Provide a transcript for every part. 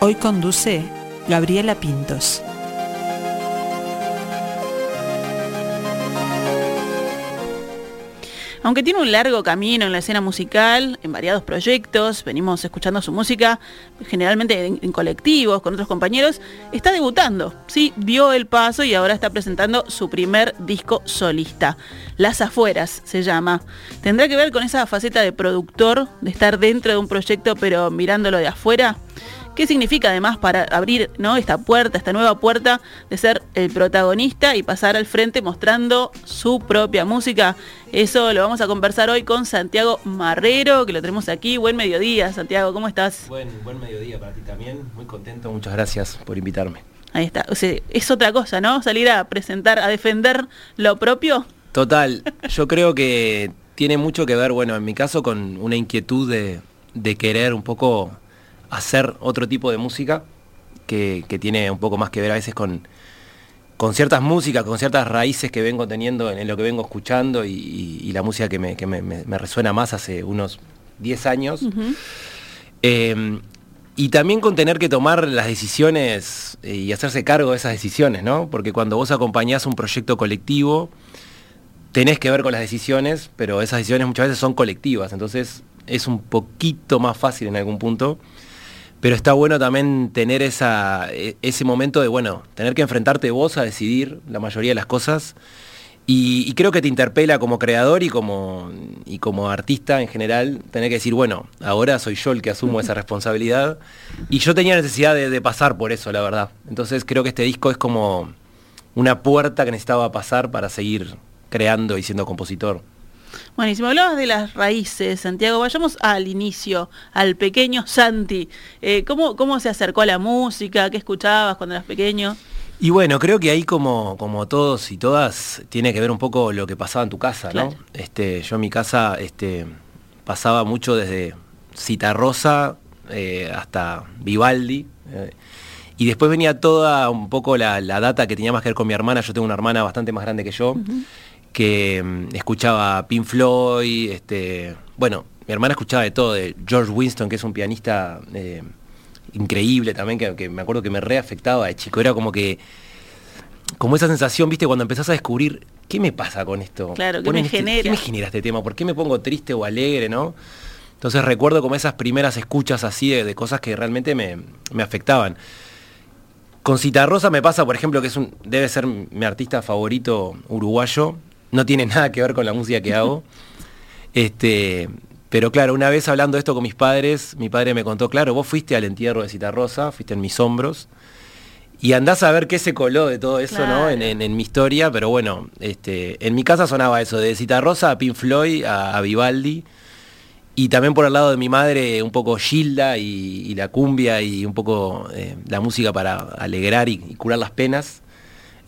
Hoy conduce Gabriela Pintos. Aunque tiene un largo camino en la escena musical, en variados proyectos, venimos escuchando su música generalmente en, colectivos, con otros compañeros, está debutando, sí, dio el paso y ahora está presentando su primer disco solista. Las afueras se llama. Tendrá que ver con esa faceta de productor, de estar dentro de un proyecto pero mirándolo de afuera. ¿Qué significa además para abrir ¿no? esta puerta, esta nueva puerta de ser el protagonista y pasar al frente mostrando su propia música? Eso lo vamos a conversar hoy con Santiago Marrero, que lo tenemos aquí. Buen mediodía, Santiago, ¿cómo estás? Buen, buen mediodía para ti también, muy contento, muchas gracias por invitarme. Ahí está, es otra cosa, ¿no? Salir a presentar, a defender lo propio. Total, yo creo que tiene mucho que ver, bueno, en mi caso con una inquietud de, de querer un poco hacer otro tipo de música que, tiene un poco más que ver a veces con, con ciertas músicas, con ciertas raíces que vengo teniendo en, lo que vengo escuchando y, la música que, me, resuena más hace unos 10 años. Em, y también con tener que tomar las decisiones eh, y hacerse cargo de esas decisiones, ¿no? Porque cuando vos acompañás un proyecto colectivo, tenés que ver con las decisiones, pero esas decisiones muchas veces son colectivas, entonces es un poquito más fácil en algún punto pero está bueno también tener esa, e, ese momento de, bueno, tener que enfrentarte vos a decidir la mayoría de las cosas. Y, creo que te interpela como creador y como, y como artista en general, tener que decir, bueno, ahora soy yo el que asumo esa responsabilidad. Y yo tenía necesidad de, de pasar por eso, la verdad. Entonces creo que este disco es como una puerta que necesitaba pasar para seguir creando y siendo compositor. Bueno, y si me hablabas de las raíces, Santiago, vayamos al inicio, al pequeño Santi. Eh, ¿cómo, ¿Cómo se acercó a la música? ¿Qué escuchabas cuando eras pequeño? Y bueno, creo que ahí como, como todos y todas tiene que ver un poco lo que pasaba en tu casa, ¿no? Este, yo en mi casa este, pasaba mucho desde Citarrosa eh, hasta Vivaldi. Eh, y después venía toda un poco la, data que tenía más que ver con mi hermana. Yo tengo una hermana bastante más grande que yo que mm, escuchaba Pink Floyd, este, bueno, mi hermana escuchaba de todo, de George Winston, que es un pianista eh, increíble también, que, me acuerdo que me reafectaba de chico, era como que, como esa sensación, viste, cuando empezás a descubrir, ¿qué me pasa con esto? Claro, ¿qué me este, genera? ¿Qué me genera este tema? ¿Por qué me pongo triste o alegre, no? Entonces recuerdo como esas primeras escuchas así de, cosas que realmente me, me afectaban. Con Citarrosa me pasa, por ejemplo, que es un, debe ser mi artista favorito uruguayo, no tiene nada que ver con la música que hago. Este, pero claro, una vez hablando esto con mis padres, mi padre me contó, claro, vos fuiste al entierro de Cita Rosa, fuiste en mis hombros, y andás a ver qué se coló de todo eso, ¿no? En, mi historia, pero bueno, este, en mi casa sonaba eso, de Cita Rosa a Pink Floyd, a, Vivaldi, y también por el lado de mi madre un poco Gilda y, la cumbia y un poco eh, la música para alegrar y curar las penas.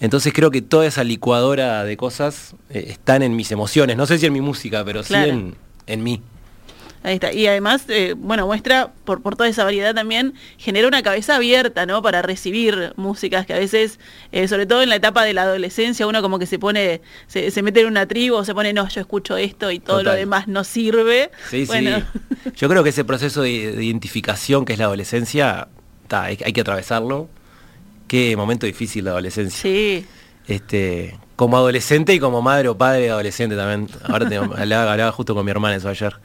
Entonces creo que toda esa licuadora de cosas eh, están en mis emociones. No sé si en mi música, pero sí en, mí. Ahí está. Y además, eh, bueno, muestra, por, por, toda esa variedad también, genera una cabeza abierta, ¿no? Para recibir músicas que a veces, eh, sobre todo en la etapa de la adolescencia, uno como que se pone, se, mete en una tribu, o se pone, no, yo escucho esto y todo lo demás no sirve. Sí, sí. Yo creo que ese proceso de, identificación que es la adolescencia, hay que atravesarlo Qué momento difícil la adolescencia. Sí. Este, como adolescente y como madre o padre de adolescente también. Ahora te, hablaba, justo con mi hermana eso ayer.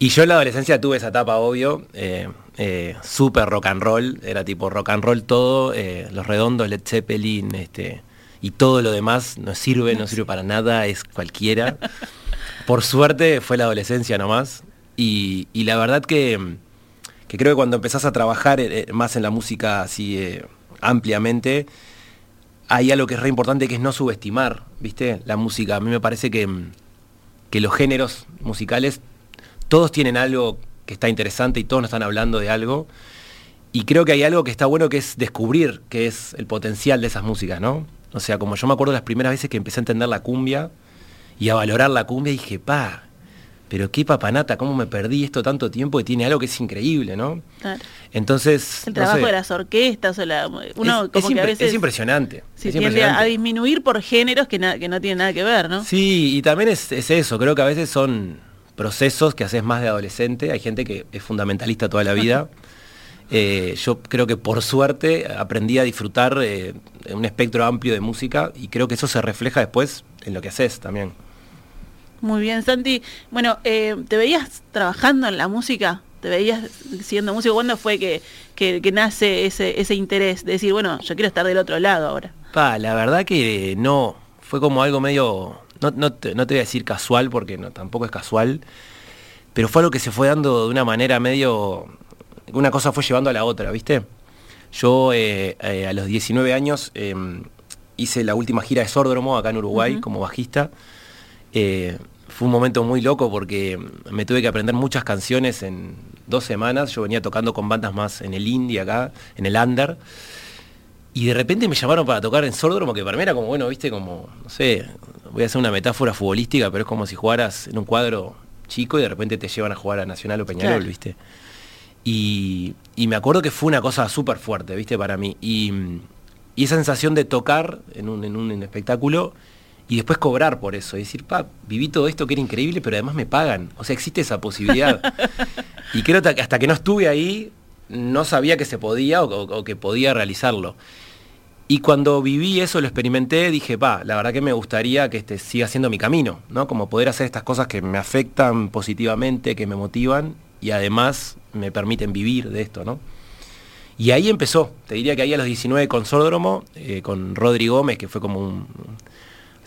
Y yo en la adolescencia tuve esa etapa, obvio, eh, eh, súper rock and roll, era tipo rock and roll todo, eh, los redondos, Led Zeppelin, este, y todo lo demás no sirve, no sirve para nada, es cualquiera. Por suerte fue la adolescencia nomás. Y, y la verdad que, que, creo que cuando empezás a trabajar más en la música así ampliamente, hay algo que es re importante que es no subestimar, ¿viste? La música. A mí me parece que, que los géneros musicales, todos tienen algo que está interesante y todos nos están hablando de algo. Y creo que hay algo que está bueno que es descubrir qué es el potencial de esas músicas, ¿no? O sea, como yo me acuerdo las primeras veces que empecé a entender la cumbia y a valorar la cumbia, dije, pa, pero qué papanata, cómo me perdí esto tanto tiempo y tiene algo que es increíble, ¿no? Claro. Entonces. El trabajo de las orquestas, o la, uno es, como que a veces. Es impresionante. Se tiende a disminuir por géneros que, que no tienen nada que ver, ¿no? Sí, y también es, eso, creo que a veces son procesos que haces más de adolescente. Hay gente que es fundamentalista toda la vida. Eh, yo creo que por suerte aprendí a disfrutar eh, un espectro amplio de música y creo que eso se refleja después en lo que haces también. Muy bien, Santi. Bueno, eh, ¿te veías trabajando en la música? ¿Te veías siendo músico? ¿Cuándo fue que, que, nace ese, ese interés de decir, bueno, yo quiero estar del otro lado ahora? Pa, la verdad que no, fue como algo medio, no, no, te, no te voy a decir casual porque no, tampoco es casual, pero fue algo que se fue dando de una manera medio una cosa fue llevando a la otra, ¿viste? Yo eh, eh, a los 19 años em, hice la última gira de Sordromo acá en Uruguay como bajista. Eh, fue un momento muy loco porque me tuve que aprender muchas canciones en dos semanas. Yo venía tocando con bandas más en el indie acá, en el under. Y de repente me llamaron para tocar en Sordromo, que para mí era como, bueno, viste, como, no sé, voy a hacer una metáfora futbolística, pero es como si jugaras en un cuadro chico y de repente te llevan a jugar a Nacional o Peñarol, viste. Y, me acuerdo que fue una cosa súper fuerte, ¿viste? Para mí. Y, esa sensación de tocar en un, espectáculo y después cobrar por eso. Y decir, pa, viví todo esto que era increíble, pero además me pagan. O sea, existe esa posibilidad. y creo que hasta que no estuve ahí, no sabía que se podía o, que podía realizarlo. Y cuando viví eso, lo experimenté, dije, pa, la verdad que me gustaría que este siga siendo mi camino, ¿no? Como poder hacer estas cosas que me afectan positivamente, que me motivan y además me permiten vivir de esto, ¿no? Y ahí empezó, te diría que ahí a los 19 con Sódromo, eh, con Rodri Gómez, que fue como un,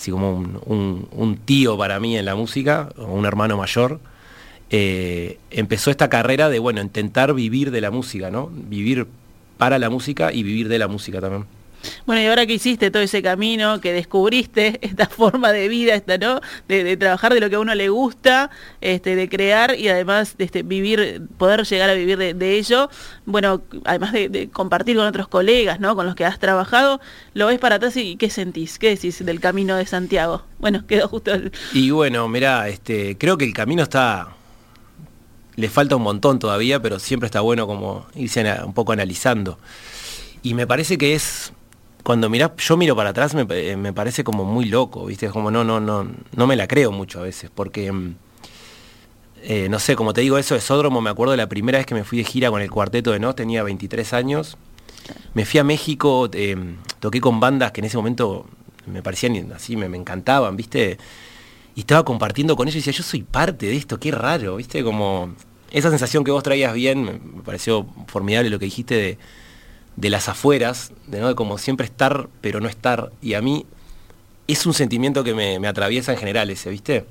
así como un, tío para mí en la música, o un hermano mayor, eh, empezó esta carrera de, bueno, intentar vivir de la música, ¿no? Vivir para la música y vivir de la música también. Bueno, y ahora que hiciste todo ese camino, que descubriste esta forma de vida, esta, ¿no? De, trabajar de lo que a uno le gusta, este, de crear y además de este, vivir, poder llegar a vivir de, ello, bueno, además de, compartir con otros colegas, ¿no? Con los que has trabajado, lo ves para atrás y ¿qué sentís? ¿Qué decís del camino de Santiago? Bueno, quedó justo el... Y bueno, mira, este, creo que el camino está le falta un montón todavía, pero siempre está bueno como irse un poco analizando. Y me parece que es cuando mirás, yo miro para atrás me, me, parece como muy loco, ¿viste? Como no, no, no, no me la creo mucho a veces, porque mm, eh, no sé, como te digo, eso de Sódromo, me acuerdo de la primera vez que me fui de gira con el cuarteto de No, tenía 23 años. Me fui a México, eh, toqué con bandas que en ese momento me parecían así, me, me, encantaban, ¿viste? Y estaba compartiendo con ellos y decía, yo soy parte de esto, qué raro, ¿viste? Como esa sensación que vos traías bien, me pareció formidable lo que dijiste de de las afueras, de, ¿no? de como siempre estar pero no estar. Y a mí es un sentimiento que me, atraviesa en general ese, ¿viste?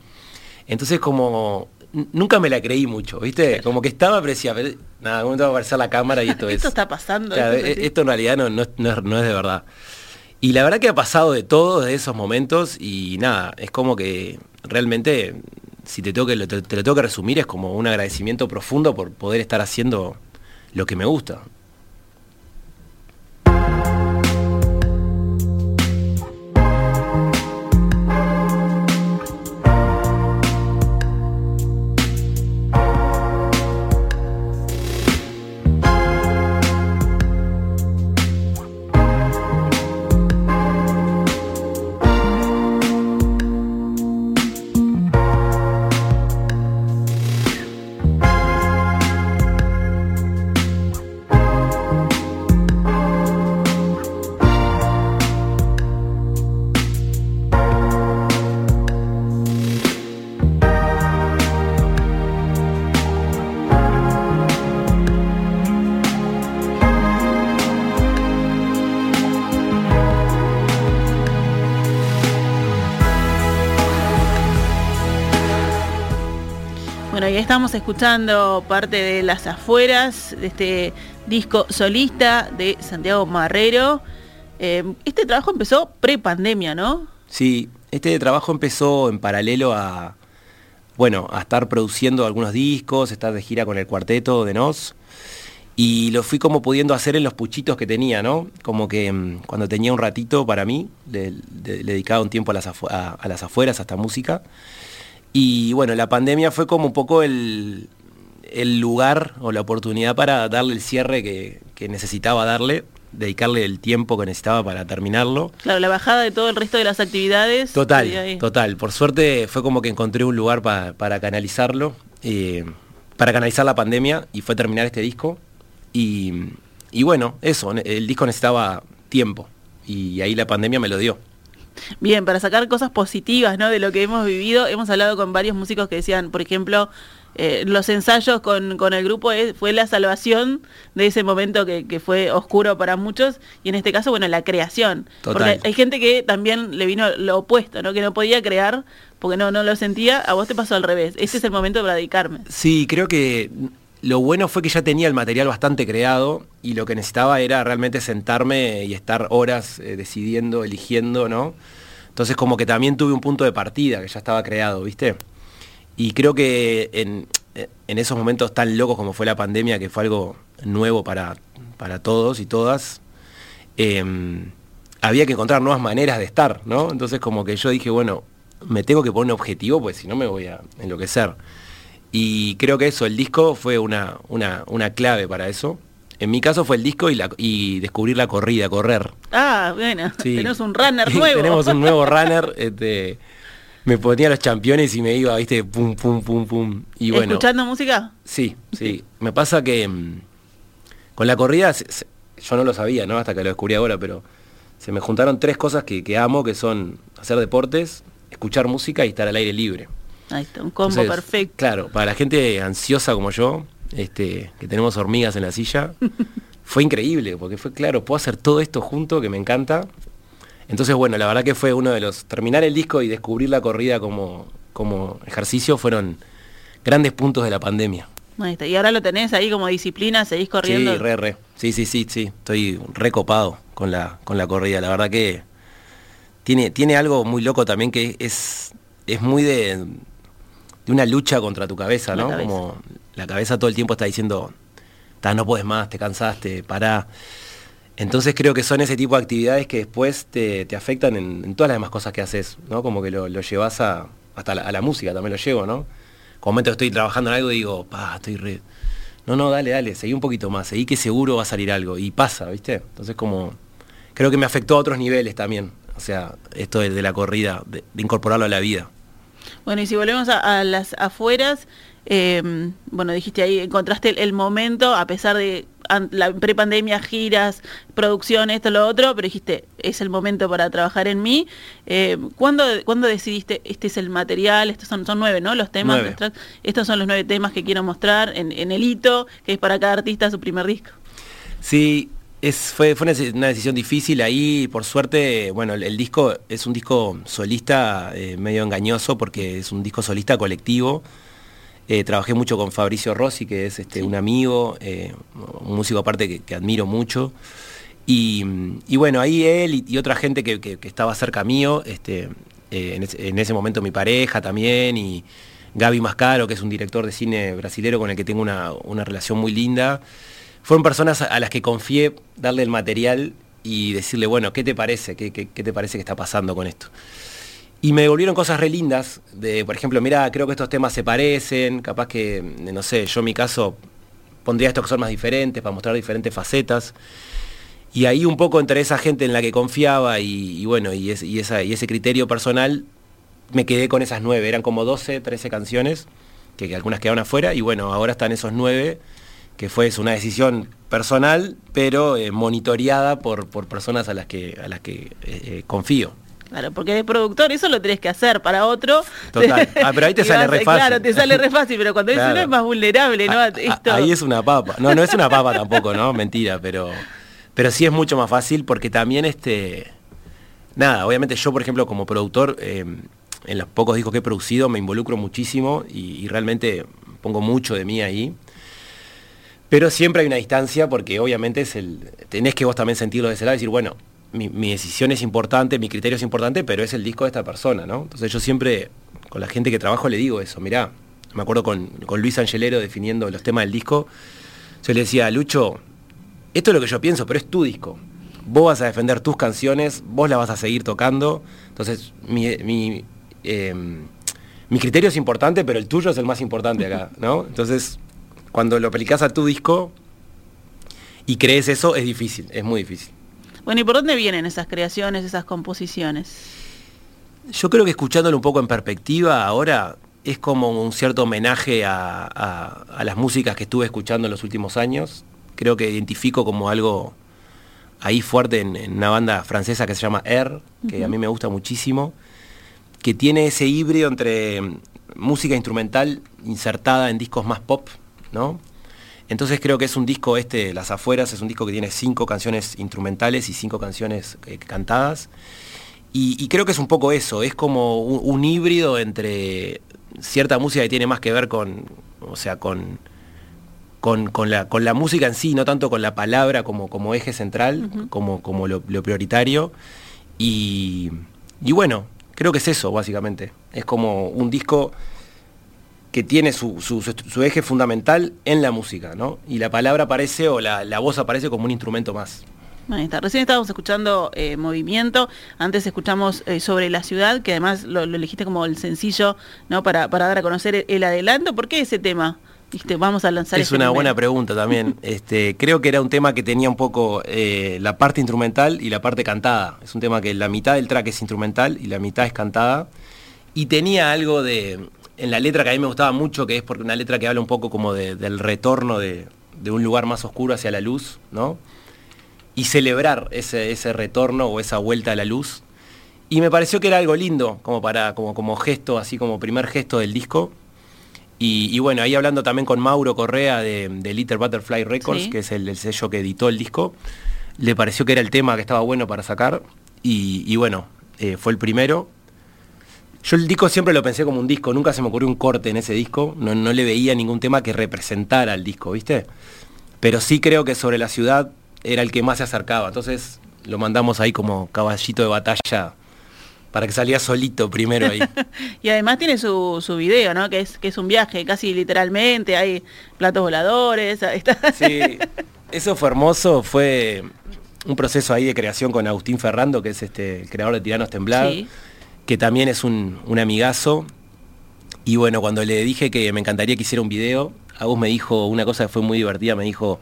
Entonces como nunca me la creí mucho, ¿viste? Como que estaba, pero decía, nada, ¿cómo te va a aparecer la cámara y esto es... esto está pasando. esto, en realidad no, no, es, de verdad. Y la verdad que ha pasado de todo de esos momentos y nada, es como que realmente, si te, tengo que, te, te lo tengo que resumir, es como un agradecimiento profundo por poder estar haciendo lo que me gusta. Estamos escuchando parte de las afueras de este disco solista de Santiago Marrero. Eh, este trabajo empezó pre-pandemia, ¿no? Sí, este trabajo empezó en paralelo a, bueno, a estar produciendo algunos discos, estar de gira con el cuarteto de Nos. Y lo fui como pudiendo hacer en los puchitos que tenía, ¿no? Como que mm, cuando tenía un ratito para mí, le, dedicaba un tiempo a las, a las afueras, hasta música. Y bueno, la pandemia fue como un poco el, lugar o la oportunidad para darle el cierre que, necesitaba darle dedicarle el tiempo que necesitaba para terminarlo. Claro, la bajada de todo el resto de las actividades. Total, total. Por suerte fue como que encontré un lugar para canalizarlo, eh, para canalizar la pandemia y fue terminar este disco. Y, y bueno, eso, el disco necesitaba tiempo y ahí la pandemia me lo dio. Bien, para sacar cosas positivas ¿no? de lo que hemos vivido, hemos hablado con varios músicos que decían, por ejemplo, eh, los ensayos con, el grupo fue la salvación de ese momento que, fue oscuro para muchos y en este caso, bueno, la creación. Porque hay gente que también le vino lo opuesto, ¿no? que no podía crear porque no, no lo sentía, a vos te pasó al revés. Ese es el momento para dedicarme. Sí, creo que lo bueno fue que ya tenía el material bastante creado y lo que necesitaba era realmente sentarme y estar horas eh, decidiendo, eligiendo, ¿no? Entonces como que también tuve un punto de partida que ya estaba creado, ¿viste? Y creo que en, esos momentos tan locos como fue la pandemia, que fue algo nuevo para, para todos y todas, em, había que encontrar nuevas maneras de estar, ¿no? Entonces como que yo dije, bueno, me tengo que poner un objetivo, pues si no me voy a enloquecer. Y creo que eso, el disco fue una, una, clave para eso. En mi caso fue el disco y, la, y descubrir la corrida, correr. Ah, bueno, tenemos un runner nuevo. tenemos un nuevo runner. Este, me ponía los championes y me iba, viste, pum, pum, pum, pum. Y bueno, ¿Escuchando música? Sí, sí. Me pasa que mm, con la corrida, yo no lo sabía, ¿no? Hasta que lo descubrí ahora, pero se me juntaron tres cosas que, amo, que son hacer deportes, escuchar música y estar al aire libre. Ahí está, un combo perfecto. Claro, para la gente ansiosa como yo, este, que tenemos hormigas en la silla, fue increíble, porque fue claro, puedo hacer todo esto junto, que me encanta, entonces, bueno, la verdad que fue uno de los... Terminar el disco y descubrir la corrida como, como ejercicio fueron grandes puntos de la pandemia. Y ahora lo tenés ahí como disciplina, seguís corriendo. Sí, re, re. Sí, sí, sí, sí. Estoy recopado con la, con la corrida. La verdad que tiene, tiene algo muy loco también que es, es muy de, de una lucha contra tu cabeza, ¿no? Como la cabeza todo el tiempo está diciendo, no puedes más, te cansaste, pará. Entonces creo que son ese tipo de actividades que después te, afectan en, todas las demás cosas que haces, ¿no? Como que lo, llevas a, hasta la, a la música, también lo llevo, ¿no? Como momento que estoy trabajando en algo y digo, pa, estoy re... No, no, dale, dale, seguí un poquito más, seguí que seguro va a salir algo. Y pasa, ¿viste? Entonces como... Creo que me afectó a otros niveles también. O sea, esto de, la corrida, de, incorporarlo a la vida. Bueno, y si volvemos a las afueras, eh, bueno, dijiste ahí, encontraste el, momento, a pesar de la prepandemia, giras, producción, esto, lo otro, pero dijiste, es el momento para trabajar en mí. Eh, ¿cuándo, decidiste, este es el material, estos son, son nueve, ¿no? Los temas, estos son los nueve temas que quiero mostrar en, el hito, que es para cada artista su primer disco? Sí, es, fue, fue una, decisión difícil ahí, por suerte, bueno, el, disco es un disco solista eh, medio engañoso porque es un disco solista colectivo. Eh, trabajé mucho con Fabricio Rossi, que es este, un amigo, eh, un músico aparte que, admiro mucho. Y, bueno, ahí él y, otra gente que, estaba cerca mío, este, eh, en, ese, momento mi pareja también, y Gaby Mascaro, que es un director de cine brasilero con el que tengo una, relación muy linda, fueron personas a las que confié darle el material y decirle, bueno, ¿qué te parece? ¿Qué, qué te parece que está pasando con esto? Y me devolvieron cosas re lindas, de, por ejemplo, mira, creo que estos temas se parecen, capaz que, no sé, yo en mi caso pondría estos que son más diferentes para mostrar diferentes facetas. Y ahí un poco entre esa gente en la que confiaba y, bueno, y, ese criterio personal, me quedé con esas nueve, eran como 12, 13 canciones, que, algunas quedaron afuera, y bueno, ahora están esos nueve, que fue una decisión personal, pero eh, monitoreada por, por personas a las que, a las que eh, eh, confío. Claro, porque de productor eso lo tenés que hacer para otro. Total. Ah, pero ahí te sale re fácil. Claro, te sale re fácil, pero cuando claro. uno es más vulnerable, ¿no? Ah, ah, ahí es una papa. No, no es una papa tampoco, ¿no? Mentira, pero, pero sí es mucho más fácil porque también este. Nada, obviamente yo, por ejemplo, como productor, eh, en los pocos discos que he producido me involucro muchísimo y, realmente pongo mucho de mí ahí. Pero siempre hay una distancia porque obviamente tenés que vos también sentirlo de ese lado y decir, bueno, mi, decisión es importante, mi criterio es importante, pero es el disco de esta persona, ¿no? Entonces yo siempre, con la gente que trabajo, le digo eso, mirá, me acuerdo con, Luis Angelero definiendo los temas del disco, yo le decía, Lucho, esto es lo que yo pienso, pero es tu disco. Vos vas a defender tus canciones, vos la vas a seguir tocando, entonces mi, mi, em, mi criterio es importante, pero el tuyo es el más importante acá, ¿no? Entonces, cuando lo aplicás a tu disco, y crees eso, es difícil, es muy difícil. Bueno, ¿y por dónde vienen esas creaciones, esas composiciones? Yo creo que escuchándolo un poco en perspectiva ahora es como un cierto homenaje a, las músicas que estuve escuchando en los últimos años. Creo que identifico como algo ahí fuerte en, una banda francesa que se llama Air, que a mí me gusta muchísimo, que tiene ese híbrido entre música instrumental insertada en discos más pop, ¿no? Entonces creo que es un disco este, Las Afueras, es un disco que tiene cinco canciones instrumentales y cinco canciones eh, cantadas. Y, creo que es un poco eso, es como un, híbrido entre cierta música que tiene más que ver con, o sea, con, con, la, con la música en sí, no tanto con la palabra como, como eje central, como, como lo, prioritario. Y, y bueno, creo que es eso, básicamente. Es como un disco que tiene su, su, eje fundamental en la música, ¿no? Y la palabra aparece o la, la voz aparece como un instrumento más. Ahí está. Recién estábamos escuchando eh, Movimiento, antes escuchamos eh, sobre la ciudad, que además lo, elegiste como el sencillo, ¿no? Para, para dar a conocer el, adelanto. ¿Por qué ese tema? vamos a lanzar Es este una buena pregunta también. este, creo que era un tema que tenía un poco eh, la parte instrumental y la parte cantada. Es un tema que la mitad del track es instrumental y la mitad es cantada. Y tenía algo de, en la letra que a mí me gustaba mucho, que es porque una letra que habla un poco como del retorno de, un lugar más oscuro hacia la luz, ¿no? Y celebrar ese, ese, retorno o esa vuelta a la luz. Y me pareció que era algo lindo, como para, como, como gesto, así como primer gesto del disco. Y, bueno, ahí hablando también con Mauro Correa de, Little Butterfly Records, que es el, sello que editó el disco, le pareció que era el tema que estaba bueno para sacar. Y, bueno, eh, fue el primero yo el disco siempre lo pensé como un disco, nunca se me ocurrió un corte en ese disco, no, le veía ningún tema que representara al disco, ¿viste? Pero sí creo que sobre la ciudad era el que más se acercaba, entonces lo mandamos ahí como caballito de batalla para que salía solito primero ahí. y además tiene su, su video, ¿no? Que es, que es un viaje, casi literalmente, hay platos voladores. sí, eso fue hermoso, fue un proceso ahí de creación con Agustín Ferrando, que es este, el creador de Tiranos Temblar. Sí que también es un, amigazo. Y bueno, cuando le dije que me encantaría que hiciera un video, vos me dijo una cosa que fue muy divertida, me dijo,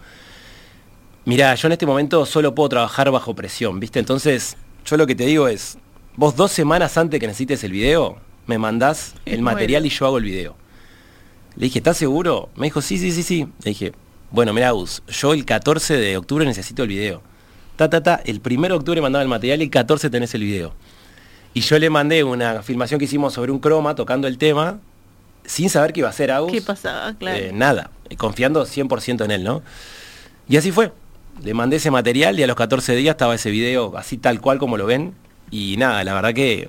mira, yo en este momento solo puedo trabajar bajo presión, ¿viste? Entonces, yo lo que te digo es, vos dos semanas antes que necesites el video, me mandás el material y yo hago el video. Le dije, ¿estás seguro? Me dijo, sí, sí, sí, sí. Le dije, bueno, mira, Gus, yo el 14 de octubre necesito el video. Ta, ta, ta, el 1 de octubre mandaba el material y el 14 tenés el video. Y yo le mandé una filmación que hicimos sobre un croma tocando el tema, sin saber qué iba a ser Agus. ¿Qué pasaba? Claro. Eh, nada, confiando 100% en él, ¿no? Y así fue. Le mandé ese material y a los 14 días estaba ese video así tal cual como lo ven. Y nada, la verdad que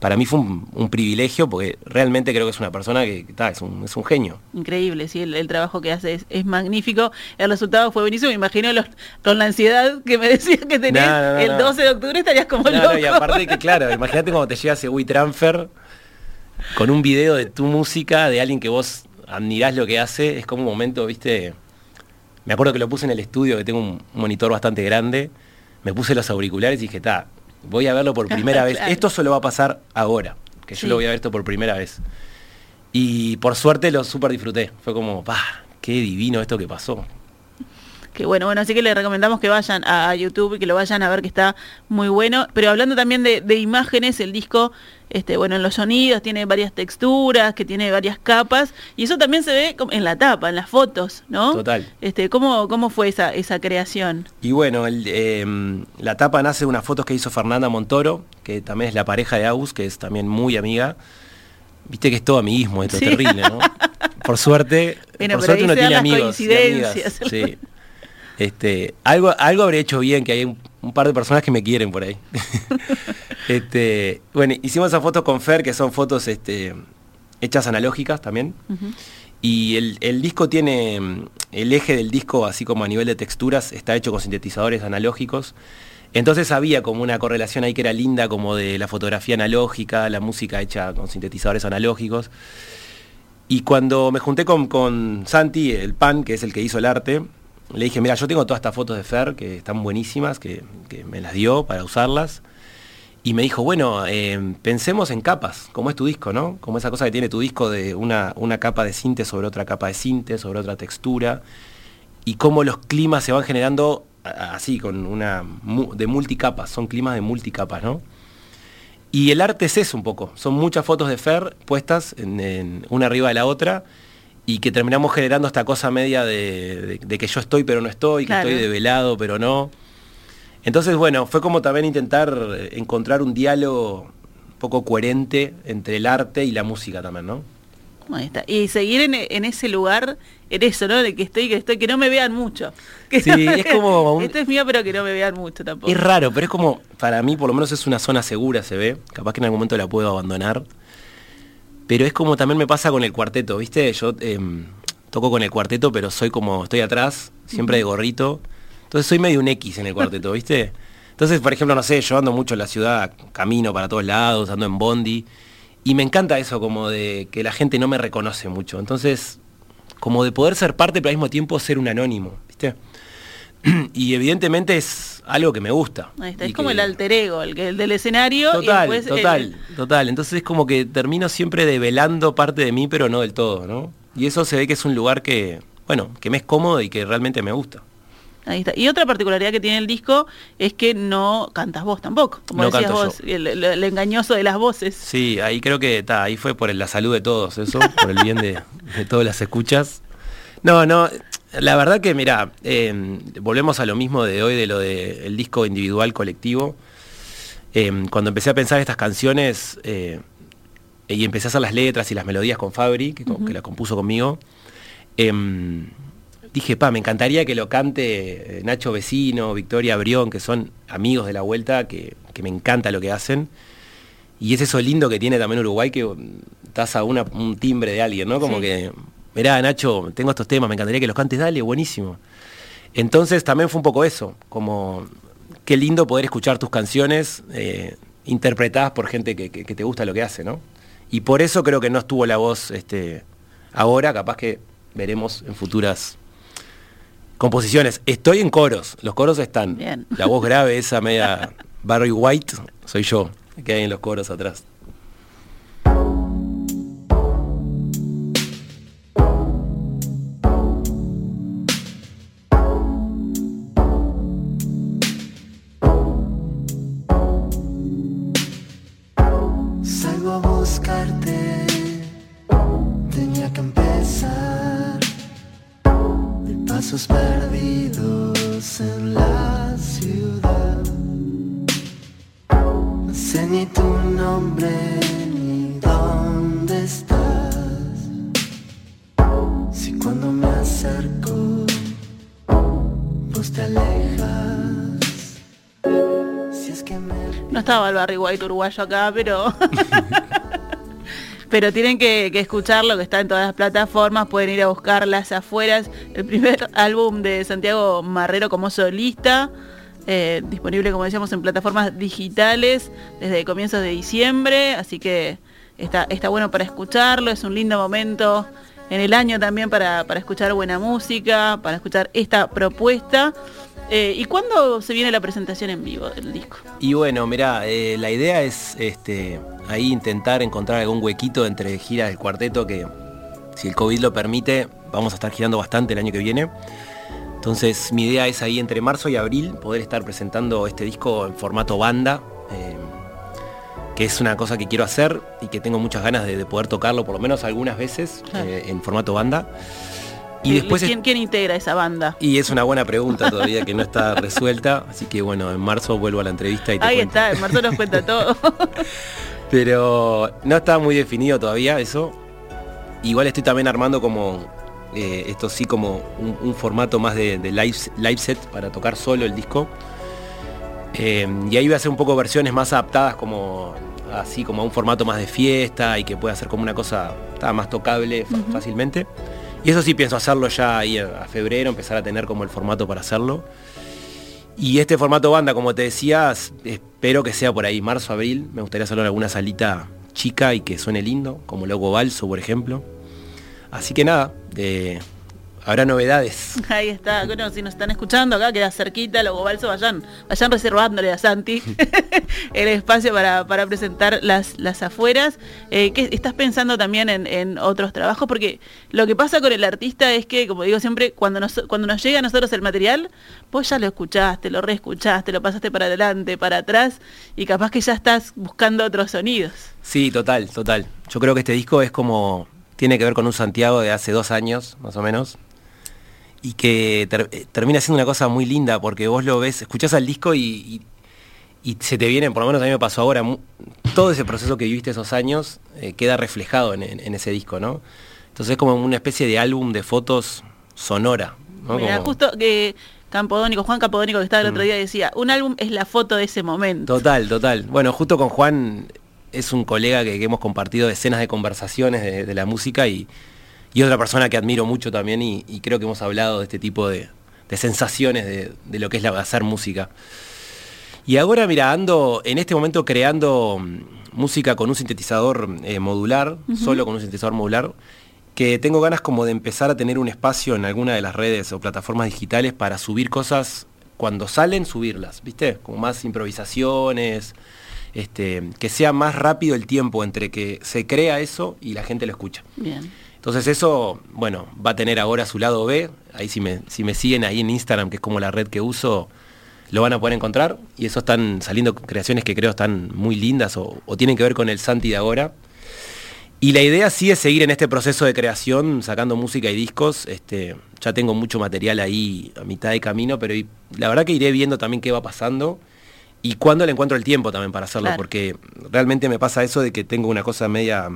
para mí fue un, privilegio porque realmente creo que es una persona que, es, un, es, un, genio. Increíble, sí, el, trabajo que hace es, magnífico. El resultado fue buenísimo. Me imagino con la ansiedad que me decías que tenías el 12 de octubre estarías como loco. y aparte que, claro, imagínate cuando te llega ese WeTransfer con un video de tu música, de alguien que vos admirás lo que hace, es como un momento, viste. Me acuerdo que lo puse en el estudio, que tengo un monitor bastante grande. Me puse los auriculares y dije, está, voy a verlo por primera vez. Esto solo va a pasar ahora, que yo lo voy a ver esto por primera vez. Y por suerte lo súper disfruté. Fue como, pa, qué divino esto que pasó. Qué bueno, bueno, así que les recomendamos que vayan a YouTube y que lo vayan a ver que está muy bueno. Pero hablando también de, imágenes, el disco, este, bueno, en los sonidos tiene varias texturas, que tiene varias capas, y eso también se ve en la tapa, en las fotos, ¿no? Total. Este, ¿cómo, cómo fue esa, esa creación? Y bueno, em, la tapa nace de unas fotos que hizo Fernanda Montoro, que también es la pareja de Agus, que es también muy amiga. Viste que es todo amiguismo, esto es terrible, ¿no? Por suerte, por suerte uno tiene amigos. Y amigas, sí. Este, algo, algo habré hecho bien, que hay un, par de personas que me quieren por ahí. este, bueno, hicimos esas fotos con Fer, que son fotos este, hechas analógicas también. Y el, disco tiene, el eje del disco, así como a nivel de texturas, está hecho con sintetizadores analógicos. Entonces había como una correlación ahí que era linda, como de la fotografía analógica, la música hecha con sintetizadores analógicos. Y cuando me junté con, con Santi, el PAN, que es el que hizo el arte, le dije, mira, yo tengo todas estas fotos de Fer que están buenísimas, que, me las dio para usarlas. Y me dijo, bueno, eh, pensemos en capas, como es tu disco, ¿no? Como esa cosa que tiene tu disco de una, una capa de cinte sobre otra capa de cinte, sobre otra textura. y cómo los climas se van generando así, con una de multicapas, son climas de multicapas, ¿no? Y el arte es eso un poco, son muchas fotos de Fer puestas una arriba de la otra y que terminamos generando esta cosa media de, que yo estoy pero no estoy, que estoy develado pero no. Entonces, bueno, fue como también intentar encontrar un diálogo un poco coherente entre el arte y la música también, ¿no? Y seguir en, ese lugar, en eso, ¿no? De que estoy, que estoy, que no me vean mucho. sí, es como... Esto es mío, pero que no me vean mucho tampoco. Es raro, pero es como, para mí por lo menos es una zona segura, se ve. Capaz que en algún momento la puedo abandonar. Pero es como también me pasa con el cuarteto, ¿viste? Yo em, toco con el cuarteto, pero soy como, estoy atrás, siempre de gorrito. Entonces soy medio un X en el cuarteto, ¿viste? Entonces, por ejemplo, no sé, yo ando mucho en la ciudad, camino para todos lados, ando en bondi. Y me encanta eso, como de que la gente no me reconoce mucho. Entonces, como de poder ser parte, pero al mismo tiempo ser un anónimo, ¿viste? y evidentemente es algo que me gusta. es como el alter ego, el, el del escenario. Total, total, total. Entonces es como que termino siempre develando parte de mí, pero no del todo, ¿no? Y eso se ve que es un lugar que, bueno, que me es cómodo y que realmente me gusta. Y otra particularidad que tiene el disco es que no cantas vos tampoco, como decías vos, el, engañoso de las voces. Sí, ahí creo que está, ahí fue por la salud de todos, eso, por el bien de, todas las escuchas. No, no, la verdad que mira, eh, volvemos a lo mismo de hoy, de lo del disco individual colectivo. Eh, cuando empecé a pensar estas canciones eh, y empecé a hacer las letras y las melodías con Fabri, que, que la compuso conmigo, dije, pa, me encantaría que lo cante Nacho Vecino, Victoria Brión, que son amigos de la vuelta, que, me encanta lo que hacen. Y es eso lindo que tiene también Uruguay, que estás a un timbre de alguien, ¿no? Como que, mirá, Nacho, tengo estos temas, me encantaría que los cantes, dale, buenísimo. Entonces también fue un poco eso, como qué lindo poder escuchar tus canciones eh, interpretadas por gente que, te gusta lo que hace, ¿no? Y por eso creo que no estuvo la voz este, ahora, capaz que veremos en futuras Composiciones. Estoy en coros. Los coros están. La voz grave, esa media Barry White, soy yo, que hay en los coros atrás. Perdidos en la ciudad. No sé ni tu nombre ni dónde estás. Si cuando me acerco, vos te alejas. Si es que me... No estaba el Barry White uruguayo acá, pero... pero tienen que, escucharlo, que está en todas las plataformas, pueden ir a buscar Las Afueras, el primer álbum de Santiago Marrero como solista, eh, disponible como decíamos en plataformas digitales desde comienzos de diciembre, así que está, está bueno para escucharlo, es un lindo momento en el año también para, escuchar buena música, para escuchar esta propuesta. Eh, ¿Y cuándo se viene la presentación en vivo del disco? Y bueno, mira, eh, la idea es este, ahí intentar encontrar algún huequito entre giras del cuarteto que, si el COVID lo permite, vamos a estar girando bastante el año que viene. Entonces mi idea es ahí entre marzo y abril poder estar presentando este disco en formato banda, eh, que es una cosa que quiero hacer y que tengo muchas ganas de, poder tocarlo por lo menos algunas veces eh, en formato banda. Y después ¿Quién, integra esa banda? Y es una buena pregunta todavía que no está resuelta, así que bueno, en marzo vuelvo a la entrevista y te Ahí está, en marzo nos cuenta todo. Pero no está muy definido todavía eso. Igual estoy también armando como, eh, esto sí, como un, formato más de, live, live, set para tocar solo el disco. Eh, y ahí voy a hacer un poco versiones más adaptadas como así como a un formato más de fiesta y que pueda ser como una cosa más tocable fácilmente. Y eso sí pienso hacerlo ya ahí a febrero, empezar a tener como el formato para hacerlo. Y este formato banda, como te decía, espero que sea por ahí, marzo, abril. Me gustaría hacerlo en alguna salita chica y que suene lindo, como Logo Balso, por ejemplo. Así que nada, habrá novedades. Ahí está, bueno, si nos están escuchando acá, queda cerquita, Logo Balso, vayan, vayan reservándole a Santi el espacio para, para presentar las, las afueras. Eh, ¿qué, ¿Estás pensando también en, en, otros trabajos? Porque lo que pasa con el artista es que, como digo siempre, cuando nos, cuando nos llega a nosotros el material, vos ya lo escuchaste, lo reescuchaste, lo pasaste para adelante, para atrás, y capaz que ya estás buscando otros sonidos. Sí, total, total. Yo creo que este disco es como, tiene que ver con un Santiago de hace dos años, más o menos y que ter, eh, termina siendo una cosa muy linda porque vos lo ves, escuchás al disco y, y, y, se te viene, por lo menos a mí me pasó ahora, todo ese proceso que viviste esos años eh, queda reflejado en, ese disco, ¿no? Entonces es como una especie de álbum de fotos sonora. ¿no? Como... justo que Campodónico, Juan Campodónico que estaba el otro día decía, un álbum es la foto de ese momento. Total, total. Bueno, justo con Juan es un colega que, que hemos compartido decenas de conversaciones de, de la música y, y otra persona que admiro mucho también y, y creo que hemos hablado de este tipo de, de sensaciones de, de, lo que es la, hacer música. Y ahora, mira, ando en este momento creando mm, música con un sintetizador eh, modular, uh -huh. solo con un sintetizador modular, que tengo ganas como de empezar a tener un espacio en alguna de las redes o plataformas digitales para subir cosas cuando salen, subirlas, ¿viste? Como más improvisaciones, este, que sea más rápido el tiempo entre que se crea eso y la gente lo escucha. Bien. Entonces eso, bueno, va a tener ahora su lado B. Ahí si me, si me siguen ahí en Instagram, que es como la red que uso, lo van a poder encontrar. Y eso están saliendo creaciones que creo están muy lindas o, o tienen que ver con el Santi de ahora. Y la idea sí es seguir en este proceso de creación, sacando música y discos. Este, ya tengo mucho material ahí a mitad de camino, pero la verdad que iré viendo también qué va pasando y cuándo le encuentro el tiempo también para hacerlo, claro. porque realmente me pasa eso de que tengo una cosa media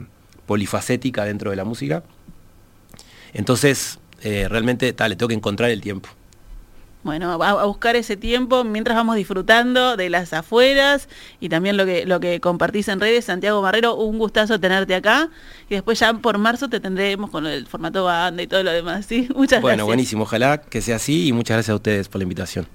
polifacética dentro de la música. Entonces, eh, realmente tal, le tengo que encontrar el tiempo. Bueno, a, a, buscar ese tiempo mientras vamos disfrutando de las afueras y también lo que, lo que compartís en redes. Santiago Marrero, un gustazo tenerte acá. Y después ya por marzo te tendremos con el formato banda y todo lo demás. ¿sí? Muchas bueno, gracias. buenísimo. Ojalá que sea así y muchas gracias a ustedes por la invitación.